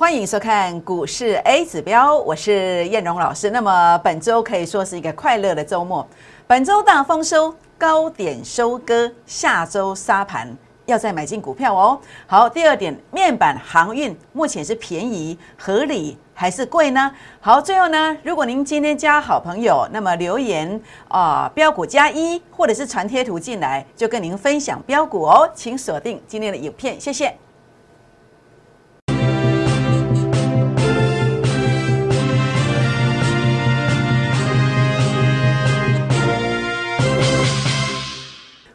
欢迎收看股市 A 指标，我是燕荣老师。那么本周可以说是一个快乐的周末，本周大丰收，高点收割，下周沙盘要再买进股票哦。好，第二点，面板航运目前是便宜合理还是贵呢？好，最后呢，如果您今天加好朋友，那么留言啊标股加一，或者是传贴图进来，就跟您分享标股哦，请锁定今天的影片，谢谢。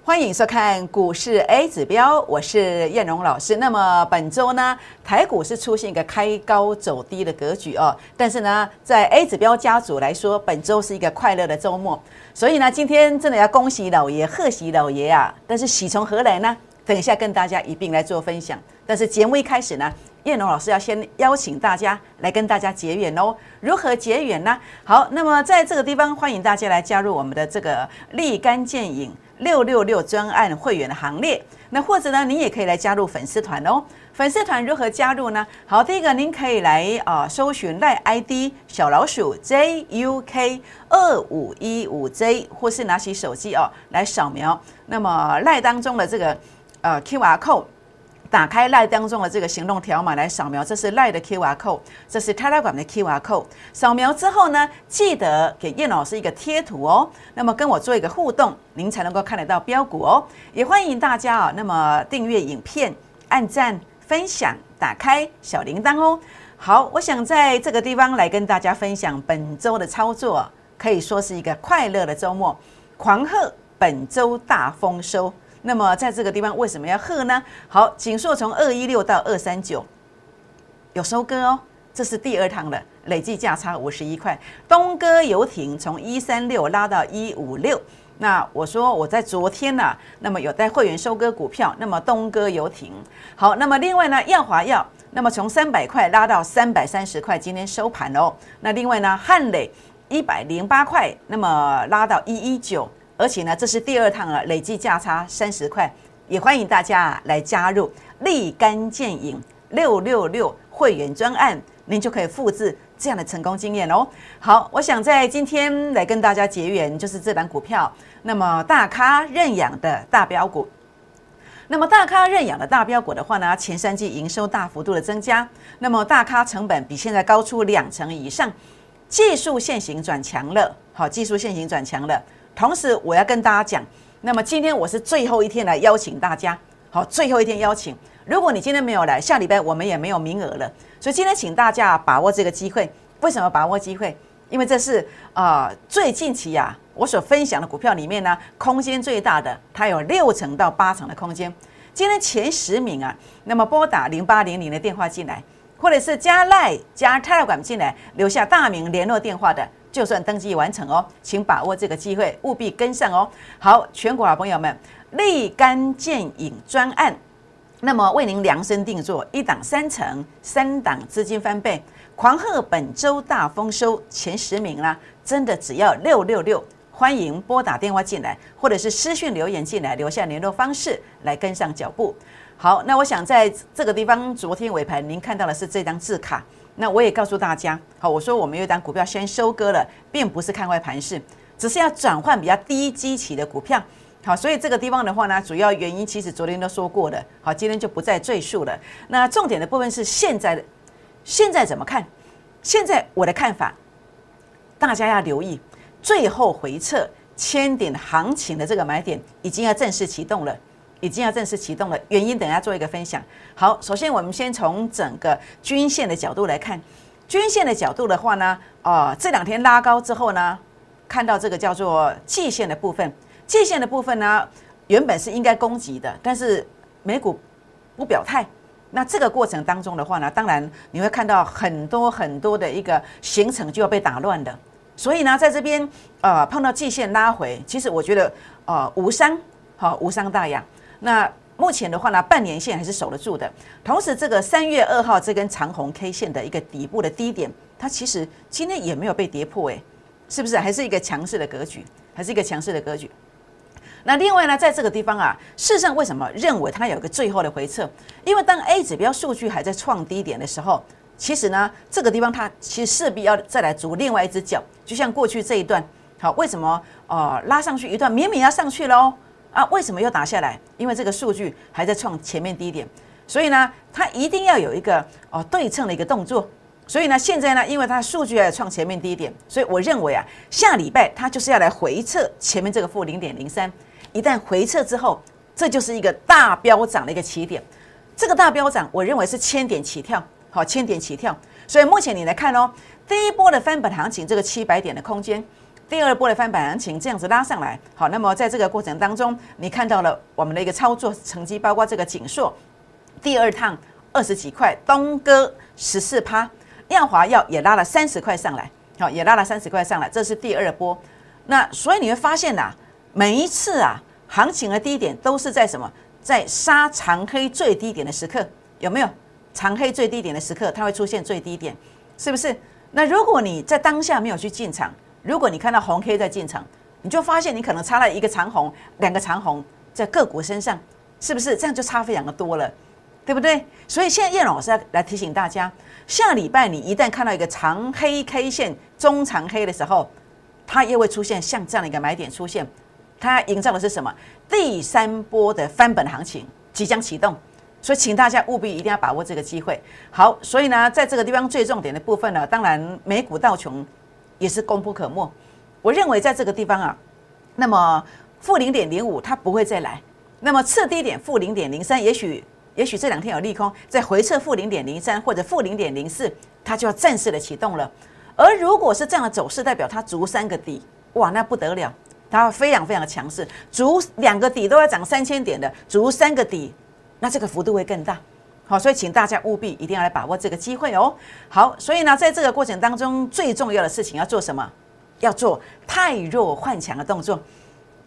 欢迎收看股市 A 指标，我是燕荣老师。那么本周呢，台股是出现一个开高走低的格局哦。但是呢，在 A 指标家族来说，本周是一个快乐的周末。所以呢，今天真的要恭喜老爷，贺喜老爷啊！但是喜从何来呢？等一下跟大家一并来做分享。但是节目一开始呢，燕荣老师要先邀请大家来跟大家结缘哦。如何结缘呢？好，那么在这个地方，欢迎大家来加入我们的这个立竿见影。六六六专案会员的行列，那或者呢，您也可以来加入粉丝团哦。粉丝团如何加入呢？好，第一个您可以来啊，搜寻赖 ID 小老鼠 JUK 二五一五 J，或是拿起手机哦来扫描，那么赖当中的这个呃 QR code。打开赖当中的这个行动条码来扫描，这是赖的 QR code，这是 Telegram 的 QR code。扫描之后呢，记得给叶老师一个贴图哦，那么跟我做一个互动，您才能够看得到标股哦。也欢迎大家啊，那么订阅影片、按赞、分享、打开小铃铛哦。好，我想在这个地方来跟大家分享本周的操作，可以说是一个快乐的周末，狂贺本周大丰收。那么在这个地方为什么要喝呢？好，锦硕从二一六到二三九有收割哦，这是第二趟了，累计价差五十一块。东哥游艇从一三六拉到一五六，那我说我在昨天呢，那么有带会员收割股票，那么东哥游艇好，那么另外呢，耀华药，那么从三百块拉到三百三十块，今天收盘哦。那另外呢，汉磊一百零八块，那么拉到一一九。而且呢，这是第二趟了，累计价差三十块，也欢迎大家来加入立竿见影六六六会员专案，您就可以复制这样的成功经验哦。好，我想在今天来跟大家结缘，就是这档股票，那么大咖认养的大标股，那么大咖认养的大标股的话呢，前三季营收大幅度的增加，那么大咖成本比现在高出两成以上，技术线型转强了，好，技术线型转强了。同时，我要跟大家讲，那么今天我是最后一天来邀请大家，好，最后一天邀请。如果你今天没有来，下礼拜我们也没有名额了。所以今天请大家把握这个机会。为什么把握机会？因为这是啊，最近期呀，我所分享的股票里面呢，空间最大的，它有六成到八成的空间。今天前十名啊，那么拨打零八零零的电话进来，或者是加赖加 Telegram 进来，留下大名联络电话的。就算登记完成哦，请把握这个机会，务必跟上哦。好，全国好朋友们，立竿见影专案，那么为您量身定做，一档三成，三档资金翻倍，狂贺本周大丰收，前十名啦，真的只要六六六，欢迎拨打电话进来，或者是私讯留言进来，留下联络方式来跟上脚步。好，那我想在这个地方，昨天尾盘您看到的是这张字卡。那我也告诉大家，好，我说我们有一档股票先收割了，并不是看坏盘势，只是要转换比较低基期的股票。好，所以这个地方的话呢，主要原因其实昨天都说过了，好，今天就不再赘述了。那重点的部分是现在的，现在怎么看？现在我的看法，大家要留意，最后回撤千点行情的这个买点已经要正式启动了。已经要正式启动了，原因等下做一个分享。好，首先我们先从整个均线的角度来看，均线的角度的话呢，啊，这两天拉高之后呢，看到这个叫做季线的部分，季线的部分呢，原本是应该攻击的，但是美股不表态，那这个过程当中的话呢，当然你会看到很多很多的一个行程就要被打乱的，所以呢，在这边呃碰到季线拉回，其实我觉得呃无伤，好无伤大雅。那目前的话呢，半年线还是守得住的。同时，这个三月二号这根长红 K 线的一个底部的低点，它其实今天也没有被跌破，诶，是不是？还是一个强势的格局，还是一个强势的格局。那另外呢，在这个地方啊，事实上为什么认为它有一个最后的回撤？因为当 A 指标数据还在创低点的时候，其实呢，这个地方它其实势必要再来筑另外一只脚，就像过去这一段，好，为什么呃拉上去一段，明明要上去喽啊，为什么又打下来？因为这个数据还在创前面低点，所以呢，它一定要有一个哦对称的一个动作。所以呢，现在呢，因为它数据在创前面低点，所以我认为啊，下礼拜它就是要来回撤前面这个负零点零三，一旦回撤之后，这就是一个大飙涨的一个起点。这个大飙涨，我认为是千点起跳。好，千点起跳，所以目前你来看哦，第一波的翻本行情这个七百点的空间，第二波的翻版行情这样子拉上来，好，那么在这个过程当中，你看到了我们的一个操作成绩，包括这个锦硕第二趟二十几块，东哥十四趴，耀华药也拉了三十块上来，好，也拉了三十块上来，这是第二波。那所以你会发现呐，每一次啊，行情的低点都是在什么，在杀长黑最低点的时刻，有没有？长黑最低点的时刻，它会出现最低点，是不是？那如果你在当下没有去进场，如果你看到红 K 在进场，你就发现你可能差了一个长红、两个长红在个股身上，是不是？这样就差非常的多了，对不对？所以现在叶老师要来提醒大家，下礼拜你一旦看到一个长黑 K 线、中长黑的时候，它又会出现像这样的一个买点出现，它营造的是什么？第三波的翻本行情即将启动。所以，请大家务必一定要把握这个机会。好，所以呢，在这个地方最重点的部分呢，当然美股道琼也是功不可没。我认为在这个地方啊，那么负零点零五它不会再来，那么次低点负零点零三，也许也许这两天有利空，在回撤负零点零三或者负零点零四，它就要正式的启动了。而如果是这样的走势，代表它足三个底，哇，那不得了，它非常非常的强势，足两个底都要涨三千点的，足三个底。那这个幅度会更大，好，所以请大家务必一定要来把握这个机会哦。好，所以呢，在这个过程当中，最重要的事情要做什么？要做太弱换强的动作。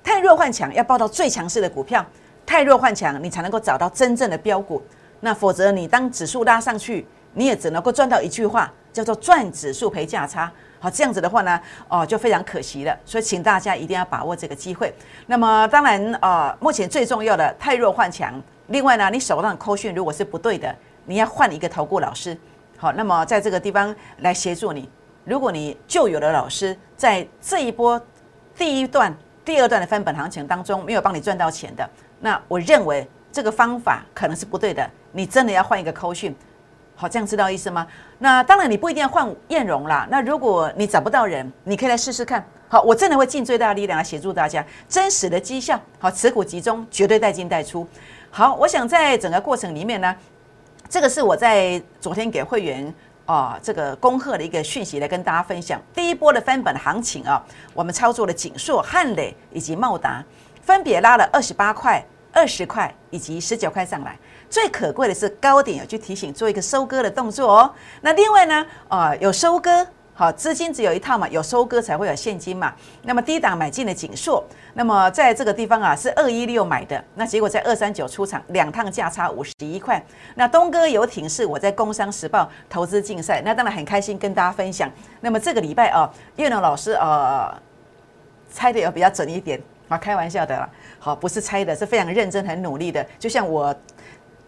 太弱换强要报到最强势的股票，太弱换强你才能够找到真正的标股。那否则你当指数拉上去，你也只能够赚到一句话，叫做赚指数赔价差。好，这样子的话呢，哦，就非常可惜了。所以请大家一定要把握这个机会。那么当然，呃，目前最重要的太弱换强。另外呢，你手上的扣讯如果是不对的，你要换一个投顾老师。好，那么在这个地方来协助你。如果你旧有的老师在这一波第一段、第二段的翻本行情当中没有帮你赚到钱的，那我认为这个方法可能是不对的。你真的要换一个扣讯。好，这样知道意思吗？那当然你不一定要换艳荣啦。那如果你找不到人，你可以来试试看。好，我真的会尽最大的力量来协助大家真实的绩效。好，持股集中，绝对带进带出。好，我想在整个过程里面呢，这个是我在昨天给会员啊这个恭贺的一个讯息来跟大家分享。第一波的翻本行情啊，我们操作了锦硕、汉磊以及茂达，分别拉了二十八块、二十块以及十九块上来。最可贵的是高点有去提醒做一个收割的动作哦。那另外呢，啊有收割。好，资金只有一套嘛，有收割才会有现金嘛。那么低档买进的锦硕，那么在这个地方啊是二一六买的，那结果在二三九出场，两趟价差五十一块。那东哥游艇是我在工商时报投资竞赛，那当然很开心跟大家分享。那么这个礼拜啊，叶龙老师呃猜的也比较准一点啊，开玩笑的啦。好，不是猜的，是非常认真、很努力的。就像我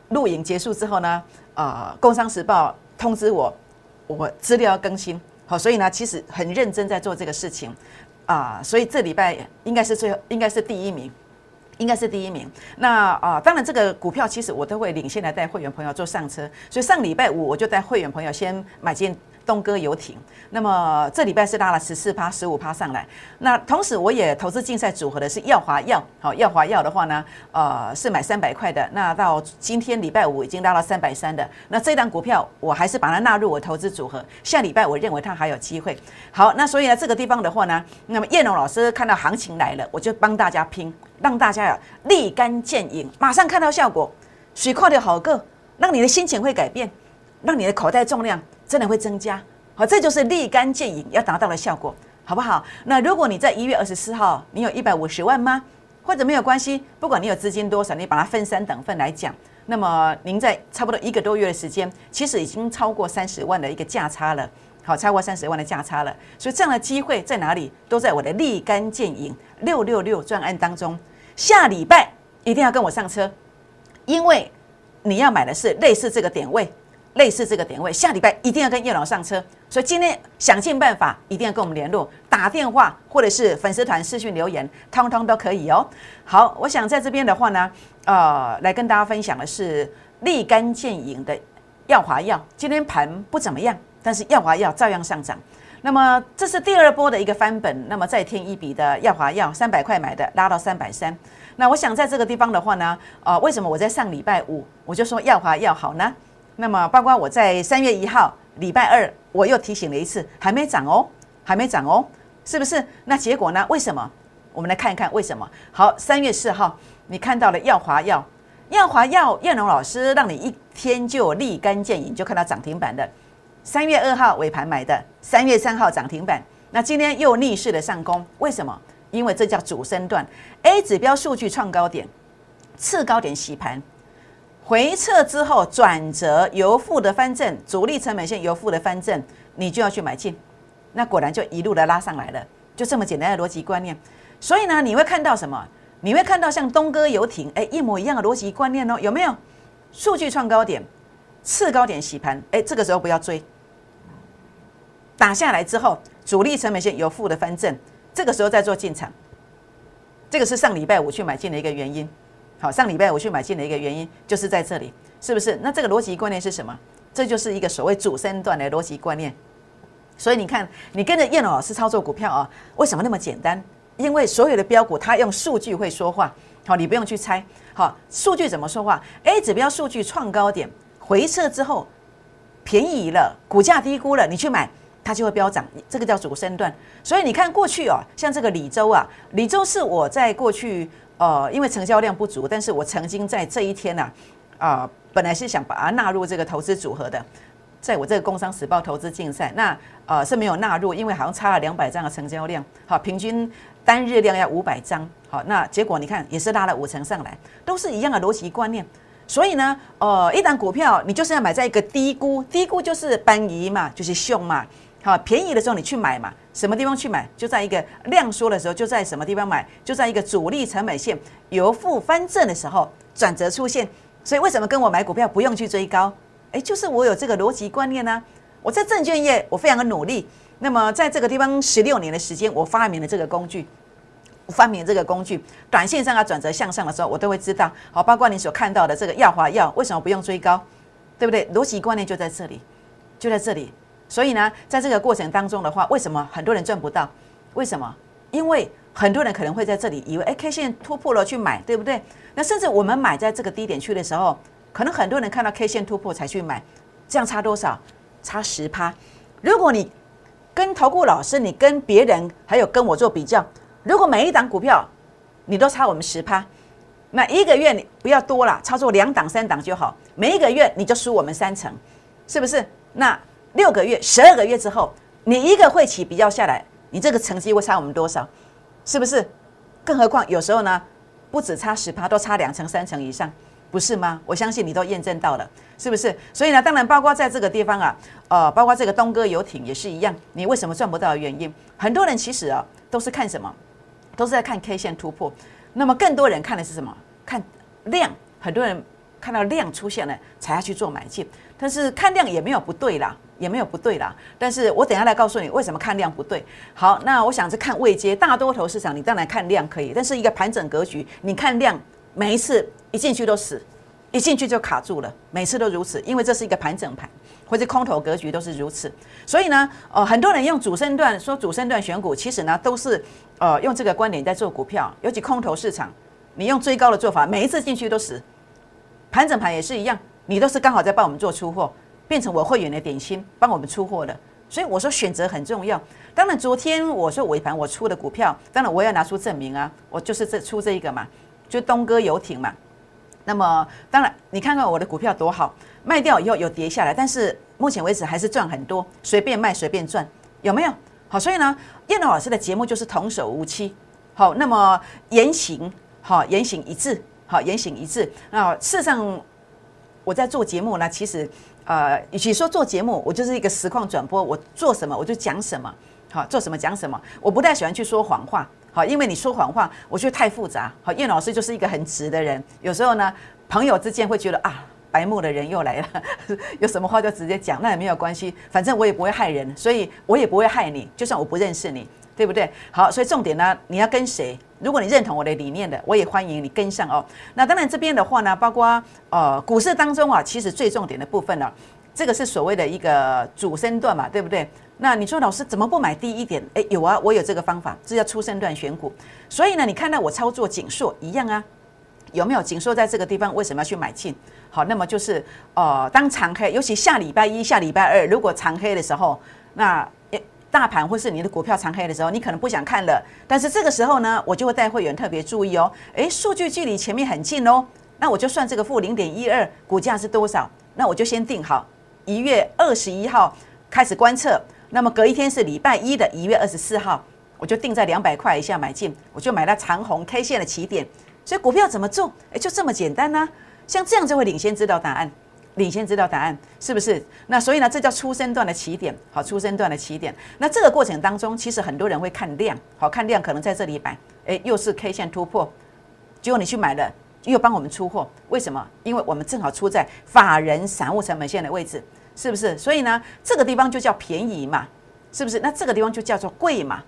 录影结束之后呢，呃，工商时报通知我，我资料要更新。好，所以呢，其实很认真在做这个事情，啊，所以这礼拜应该是最后，应该是第一名，应该是第一名。那啊，当然这个股票其实我都会领先来带会员朋友做上车，所以上礼拜五我就带会员朋友先买进。东哥游艇，那么这礼拜是拉了十四趴、十五趴上来。那同时我也投资竞赛组合的是耀华药，好，耀华药的话呢，呃，是买三百块的。那到今天礼拜五已经拉到三百三的。那这档股票我还是把它纳入我投资组合。下礼拜我认为它还有机会。好，那所以呢，这个地方的话呢，那么叶龙老师看到行情来了，我就帮大家拼，让大家呀立竿见影，马上看到效果，水快的好个，让你的心情会改变，让你的口袋重量。真的会增加，好，这就是立竿见影要达到的效果，好不好？那如果你在一月二十四号，你有一百五十万吗？或者没有关系，不管你有资金多少，你把它分三等份来讲，那么您在差不多一个多月的时间，其实已经超过三十万的一个价差了，好，超过三十万的价差了。所以这样的机会在哪里？都在我的立竿见影六六六专案当中。下礼拜一定要跟我上车，因为你要买的是类似这个点位。类似这个点位，下礼拜一定要跟叶老上车。所以今天想尽办法，一定要跟我们联络，打电话或者是粉丝团私讯留言，通通都可以哦。好，我想在这边的话呢，呃，来跟大家分享的是立竿见影的耀华药。今天盘不怎么样，但是耀华药照样上涨。那么这是第二波的一个翻本，那么再添一笔的耀华药，三百块买的，拉到三百三。那我想在这个地方的话呢，呃，为什么我在上礼拜五我就说耀华药好呢？那么包括我在三月一号礼拜二我又提醒了一次，还没涨哦，还没涨哦，是不是？那结果呢？为什么？我们来看一看为什么。好，三月四号你看到了耀华药，耀华药燕龙老师让你一天就立竿见影，就看到涨停板的。三月二号尾盘买的，三月三号涨停板，那今天又逆势的上攻，为什么？因为这叫主升段，A 指标数据创高点，次高点洗盘。回撤之后转折由负的翻正，主力成本线由负的翻正，你就要去买进，那果然就一路的拉上来了，就这么简单的逻辑观念。所以呢，你会看到什么？你会看到像东哥游艇，哎，一模一样的逻辑观念哦，有没有？数据创高点，次高点洗盘，哎，这个时候不要追，打下来之后，主力成本线由负的翻正，这个时候再做进场，这个是上礼拜五去买进的一个原因。好，上礼拜我去买进的一个原因就是在这里，是不是？那这个逻辑观念是什么？这就是一个所谓主升段的逻辑观念。所以你看，你跟着燕老师操作股票啊，为什么那么简单？因为所有的标股它用数据会说话。好，你不用去猜。好，数据怎么说话？A 指标数据创高点回撤之后便宜了，股价低估了，你去买它就会飙涨，这个叫主升段。所以你看过去哦，像这个李州啊，李州是我在过去。呃，因为成交量不足，但是我曾经在这一天呢，啊，本来是想把它纳入这个投资组合的，在我这个工商时报投资竞赛，那呃是没有纳入，因为好像差了两百张的成交量，好，平均单日量要五百张，好，那结果你看也是拉了五成上来，都是一样的逻辑观念，所以呢，呃，一档股票你就是要买在一个低估，低估就是搬移嘛，就是凶嘛。好，便宜的时候你去买嘛？什么地方去买？就在一个量缩的时候，就在什么地方买？就在一个主力成本线由负翻正的时候转折出现。所以为什么跟我买股票不用去追高？诶，就是我有这个逻辑观念呢。我在证券业我非常的努力。那么在这个地方十六年的时间，我发明了这个工具，发明这个工具，短线上啊转折向上的时候，我都会知道。好，包括你所看到的这个耀华药，为什么不用追高？对不对？逻辑观念就在这里，就在这里。所以呢，在这个过程当中的话，为什么很多人赚不到？为什么？因为很多人可能会在这里以为，哎，K 线突破了去买，对不对？那甚至我们买在这个低点区的时候，可能很多人看到 K 线突破才去买，这样差多少？差十趴。如果你跟投顾老师，你跟别人还有跟我做比较，如果每一档股票你都差我们十趴，那一个月你不要多了，操作两档三档就好，每一个月你就输我们三成，是不是？那。六个月、十二个月之后，你一个会期比较下来，你这个成绩会差我们多少？是不是？更何况有时候呢，不止差十趴，都差两成、三成以上，不是吗？我相信你都验证到了，是不是？所以呢，当然包括在这个地方啊，呃，包括这个东哥游艇也是一样。你为什么赚不到的原因？很多人其实啊，都是看什么？都是在看 K 线突破。那么更多人看的是什么？看量。很多人看到量出现了，才要去做买进。但是看量也没有不对啦。也没有不对啦，但是我等下来告诉你为什么看量不对。好，那我想是看位阶，大多头市场你当然看量可以，但是一个盘整格局，你看量每一次一进去都死，一进去就卡住了，每次都如此，因为这是一个盘整盘或者空头格局都是如此。所以呢，呃，很多人用主升段说主升段选股，其实呢都是呃用这个观点在做股票，尤其空头市场，你用追高的做法，每一次进去都死，盘整盘也是一样，你都是刚好在帮我们做出货。变成我会员的点心，帮我们出货的，所以我说选择很重要。当然，昨天我说尾盘我出的股票，当然我要拿出证明啊，我就是这出这一个嘛，就东哥游艇嘛。那么当然，你看看我的股票多好，卖掉以后有跌下来，但是目前为止还是赚很多，随便卖随便赚，有没有？好，所以呢，燕老师的节目就是童叟无欺，好，那么言行好，言行一致，好，言行一致。那事实上我在做节目呢，其实。呃，与其说做节目，我就是一个实况转播，我做什么我就讲什么，好，做什么讲什么。我不太喜欢去说谎话，好，因为你说谎话，我觉得太复杂。好，叶老师就是一个很直的人，有时候呢，朋友之间会觉得啊，白目的人又来了，有什么话就直接讲，那也没有关系，反正我也不会害人，所以我也不会害你，就算我不认识你，对不对？好，所以重点呢，你要跟谁？如果你认同我的理念的，我也欢迎你跟上哦。那当然这边的话呢，包括呃股市当中啊，其实最重点的部分呢，这个是所谓的一个主升段嘛，对不对？那你说老师怎么不买低一点？诶，有啊，我有这个方法，这叫出生段选股。所以呢，你看到我操作紧缩一样啊，有没有紧缩在这个地方？为什么要去买进？好，那么就是呃，当长黑，尤其下礼拜一下礼拜二，如果长黑的时候，那。大盘或是你的股票长黑的时候，你可能不想看了，但是这个时候呢，我就会带会员特别注意哦。诶，数据距离前面很近哦，那我就算这个负零点一二，股价是多少？那我就先定好一月二十一号开始观测，那么隔一天是礼拜一的一月二十四号，我就定在两百块以下买进，我就买到长红 K 线的起点。所以股票怎么做？诶，就这么简单呢？像这样就会领先知道答案。领先知道答案是不是？那所以呢，这叫出生段的起点，好，出生段的起点。那这个过程当中，其实很多人会看量，好看量可能在这里买，诶，又是 K 线突破，结果你去买了，又帮我们出货，为什么？因为我们正好出在法人散户成本线的位置，是不是？所以呢，这个地方就叫便宜嘛，是不是？那这个地方就叫做贵嘛。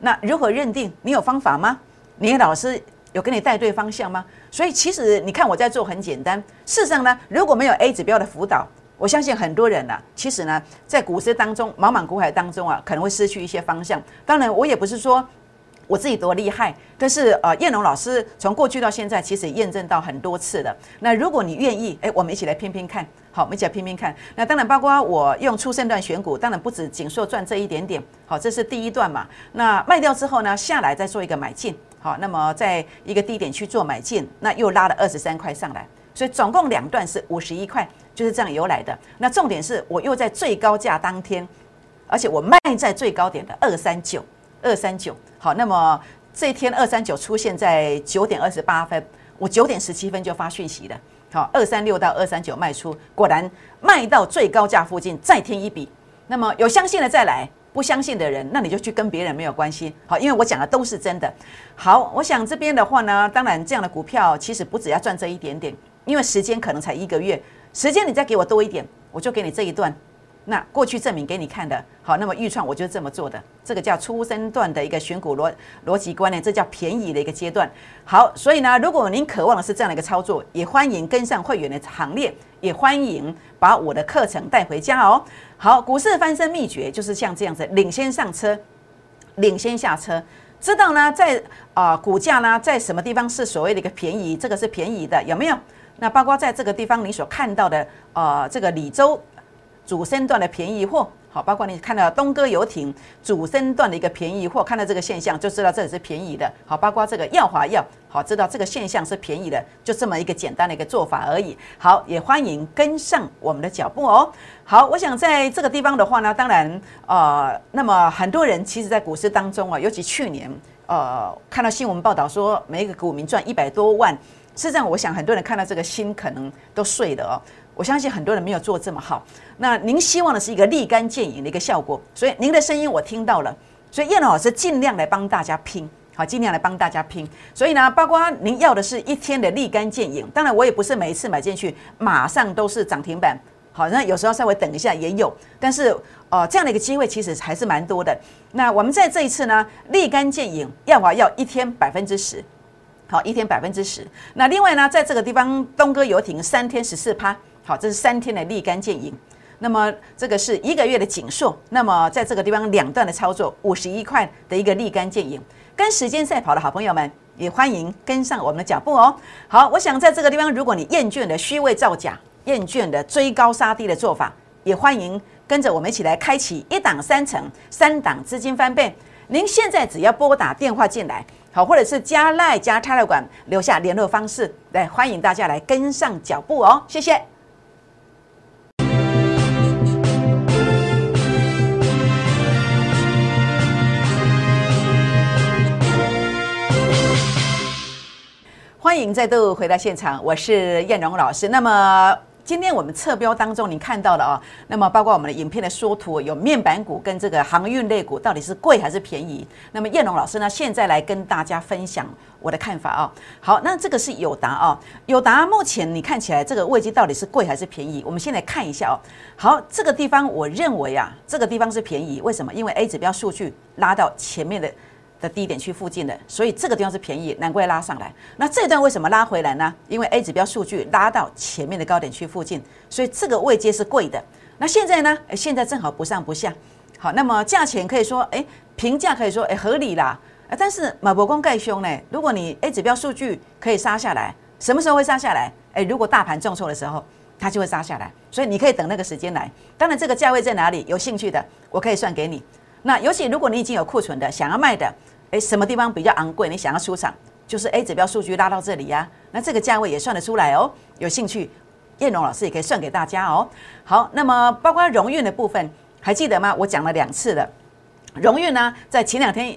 那如何认定？你有方法吗？你老师？有给你带对方向吗？所以其实你看我在做很简单。事实上呢，如果没有 A 指标的辅导，我相信很多人呢，其实呢，在股市当中茫茫股海当中啊，可能会失去一些方向。当然，我也不是说我自己多厉害，但是呃，燕龙老师从过去到现在，其实验证到很多次了。那如果你愿意，哎，我们一起来拼拼看。好，我们一起来拼拼看。那当然，包括我用出生段选股，当然不止仅说赚这一点点。好，这是第一段嘛。那卖掉之后呢，下来再做一个买进。好，那么在一个低点去做买进，那又拉了二十三块上来，所以总共两段是五十一块，就是这样由来的。那重点是我又在最高价当天，而且我卖在最高点的二三九二三九。好，那么这一天二三九出现在九点二十八分，我九点十七分就发讯息了。好，二三六到二三九卖出，果然卖到最高价附近再添一笔。那么有相信的再来。不相信的人，那你就去跟别人没有关系。好，因为我讲的都是真的。好，我想这边的话呢，当然这样的股票其实不只要赚这一点点，因为时间可能才一个月，时间你再给我多一点，我就给你这一段。那过去证明给你看的，好，那么预创我就是这么做的，这个叫出生段的一个选股逻逻辑观念，这叫便宜的一个阶段。好，所以呢，如果您渴望的是这样的一个操作，也欢迎跟上会员的行列，也欢迎把我的课程带回家哦。好，股市翻身秘诀就是像这样子，领先上车，领先下车，知道呢，在啊股价呢在什么地方是所谓的一个便宜，这个是便宜的，有没有？那包括在这个地方你所看到的呃这个李州主升段的便宜货。好，包括你看到东哥游艇主升段的一个便宜货，看到这个现象就知道这里是便宜的。好，包括这个耀华药，好，知道这个现象是便宜的，就这么一个简单的一个做法而已。好，也欢迎跟上我们的脚步哦。好，我想在这个地方的话呢，当然，呃，那么很多人其实在股市当中啊，尤其去年，呃，看到新闻报道说每一个股民赚一百多万，实际上我想很多人看到这个心可能都碎了哦。我相信很多人没有做这么好。那您希望的是一个立竿见影的一个效果，所以您的声音我听到了。所以叶老师尽量来帮大家拼，好，尽量来帮大家拼。所以呢，包括您要的是一天的立竿见影。当然，我也不是每一次买进去马上都是涨停板，好，那有时候稍微等一下也有。但是，呃，这样的一个机会其实还是蛮多的。那我们在这一次呢，立竿见影，要华要一天百分之十，好，一天百分之十。那另外呢，在这个地方东哥游艇三天十四趴。好，这是三天的立竿见影。那么这个是一个月的紧缩。那么在这个地方两段的操作，五十一块的一个立竿见影。跟时间赛跑的好朋友们，也欢迎跟上我们的脚步哦。好，我想在这个地方，如果你厌倦了虚伪造假、厌倦了追高杀低的做法，也欢迎跟着我们一起来开启一档三成、三档资金翻倍。您现在只要拨打电话进来，好，或者是加赖加泰勒馆留下联络方式，来欢迎大家来跟上脚步哦。谢谢。欢迎再度回到现场，我是燕荣老师。那么今天我们测标当中，你看到了啊，那么包括我们的影片的缩图，有面板股跟这个航运类股到底是贵还是便宜？那么燕龙老师呢，现在来跟大家分享我的看法啊。好，那这个是友达啊，友达目前你看起来这个位置到底是贵还是便宜？我们先来看一下哦。好，这个地方我认为啊，这个地方是便宜，为什么？因为 A 指标数据拉到前面的。的低点区附近的，所以这个地方是便宜，难怪拉上来。那这段为什么拉回来呢？因为 A 指标数据拉到前面的高点区附近，所以这个位阶是贵的。那现在呢？诶，现在正好不上不下。好，那么价钱可以说，诶，评价可以说，诶，合理啦。啊，但是马伯光盖凶呢？如果你 A 指标数据可以杀下来，什么时候会杀下来？诶，如果大盘重挫的时候，它就会杀下来。所以你可以等那个时间来。当然，这个价位在哪里？有兴趣的，我可以算给你。那尤其如果你已经有库存的，想要卖的。诶，什么地方比较昂贵？你想要出场，就是 A 指标数据拉到这里呀，那这个价位也算得出来哦。有兴趣，燕龙老师也可以算给大家哦。好，那么包括荣运的部分，还记得吗？我讲了两次了。荣运呢，在前两天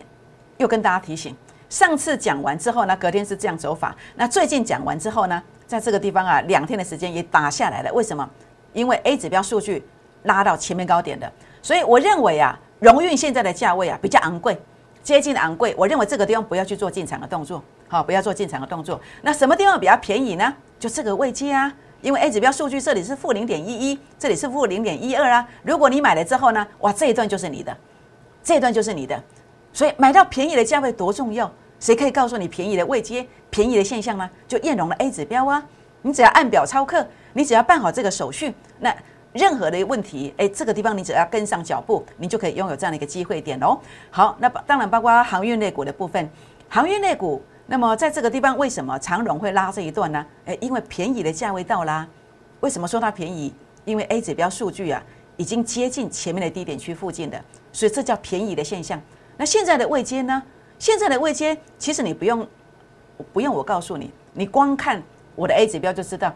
又跟大家提醒，上次讲完之后呢，隔天是这样走法。那最近讲完之后呢，在这个地方啊，两天的时间也打下来了。为什么？因为 A 指标数据拉到前面高点的，所以我认为啊，荣运现在的价位啊比较昂贵。接近昂贵，我认为这个地方不要去做进场的动作，好，不要做进场的动作。那什么地方比较便宜呢？就这个位阶啊，因为 A 指标数据这里是负零点一一，这里是负零点一二啊。如果你买了之后呢，哇，这一段就是你的，这一段就是你的。所以买到便宜的价位多重要？谁可以告诉你便宜的位阶、便宜的现象吗？就燕荣的 A 指标啊，你只要按表操课，你只要办好这个手续，那。任何的问题，哎，这个地方你只要跟上脚步，你就可以拥有这样的一个机会点哦。好，那当然包括航运类股的部分，航运类股，那么在这个地方为什么长荣会拉这一段呢？哎，因为便宜的价位到啦。为什么说它便宜？因为 A 指标数据啊，已经接近前面的低点区附近的，所以这叫便宜的现象。那现在的位阶呢？现在的位阶，其实你不用，不用我告诉你，你光看我的 A 指标就知道。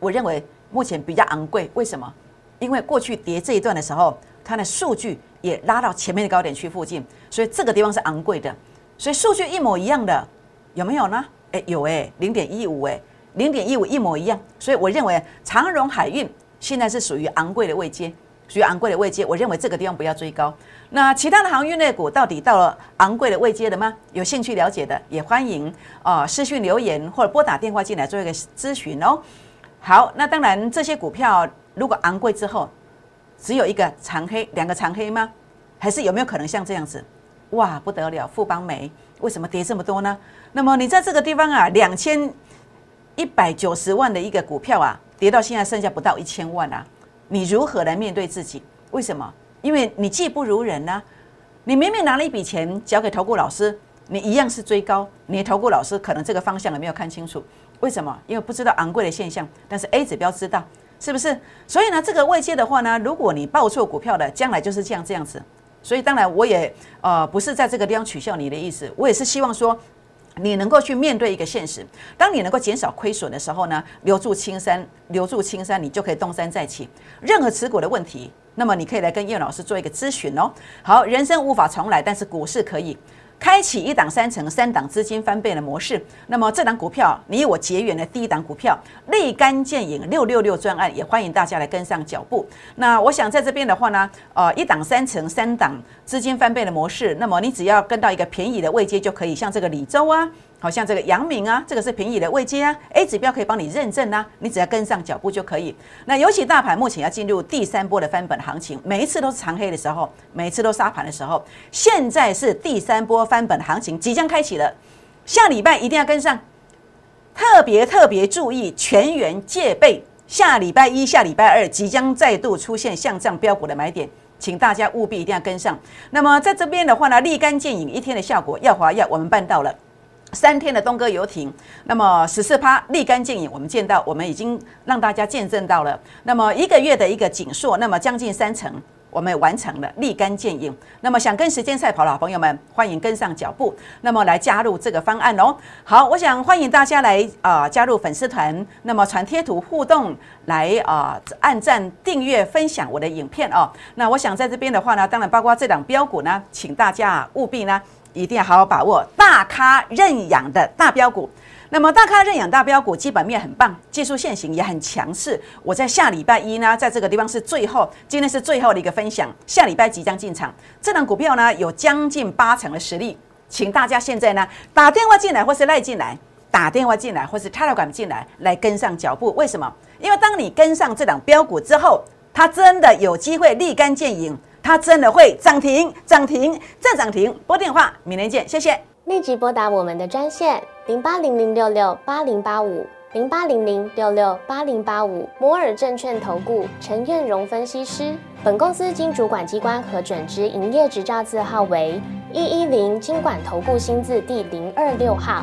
我认为。目前比较昂贵，为什么？因为过去跌这一段的时候，它的数据也拉到前面的高点区附近，所以这个地方是昂贵的。所以数据一模一样的，有没有呢？哎，有哎，零点一五哎，零点一五一模一样。所以我认为长荣海运现在是属于昂贵的位阶，属于昂贵的位阶。我认为这个地方不要追高。那其他的航运类股到底到了昂贵的位阶了吗？有兴趣了解的也欢迎啊私讯留言或者拨打电话进来做一个咨询哦。好，那当然这些股票如果昂贵之后，只有一个长黑，两个长黑吗？还是有没有可能像这样子？哇，不得了！富邦煤为什么跌这么多呢？那么你在这个地方啊，两千一百九十万的一个股票啊，跌到现在剩下不到一千万啊，你如何来面对自己？为什么？因为你技不如人呢。你明明拿了一笔钱交给投顾老师，你一样是追高，你投顾老师可能这个方向也没有看清楚。为什么？因为不知道昂贵的现象，但是 A 指标知道，是不是？所以呢，这个位阶的话呢，如果你报错股票的，将来就是这样这样子。所以当然，我也呃不是在这个地方取笑你的意思，我也是希望说，你能够去面对一个现实。当你能够减少亏损的时候呢，留住青山，留住青山，你就可以东山再起。任何持股的问题，那么你可以来跟叶老师做一个咨询哦。好，人生无法重来，但是股市可以。开启一档三成三档资金翻倍的模式，那么这档股票，你我结缘的第一档股票立竿见影六六六专案，也欢迎大家来跟上脚步。那我想在这边的话呢，呃，一档三成三档资金翻倍的模式，那么你只要跟到一个便宜的位阶就可以，像这个李周啊。好像这个阳明啊，这个是平移的位阶啊，A 指标可以帮你认证啊，你只要跟上脚步就可以。那尤其大盘目前要进入第三波的翻本行情，每一次都是长黑的时候，每一次都杀盘的时候，现在是第三波翻本行情即将开启了，下礼拜一定要跟上，特别特别注意全员戒备，下礼拜一、下礼拜二即将再度出现像这样标股的买点，请大家务必一定要跟上。那么在这边的话呢，立竿见影，一天的效果，耀华耀我们办到了。三天的东哥游艇，那么十四趴立竿见影，我们见到，我们已经让大家见证到了。那么一个月的一个紧缩，那么将近三成，我们完成了立竿见影。那么想跟时间赛跑的好朋友们，欢迎跟上脚步，那么来加入这个方案哦。好，我想欢迎大家来啊加入粉丝团，那么传贴图互动，来啊按赞、订阅、分享我的影片哦。那我想在这边的话呢，当然包括这档标股呢，请大家务必呢。一定要好好把握大咖认养的大标股。那么大咖认养大标股基本面很棒，技术线型也很强势。我在下礼拜一呢，在这个地方是最后，今天是最后的一个分享。下礼拜即将进场，这档股票呢有将近八成的实力，请大家现在呢打电话进来或是赖进来，打电话进来或是 Telegram 进来，来跟上脚步。为什么？因为当你跟上这档标股之后，它真的有机会立竿见影，它真的会涨停、涨停再涨停。拨电话，明天见，谢谢。立即拨打我们的专线零八零零六六八零八五零八零零六六八零八五摩尔证券投顾陈彦荣分析师。本公司经主管机关核准之营业执照字号为一一零金管投顾新字第零二六号。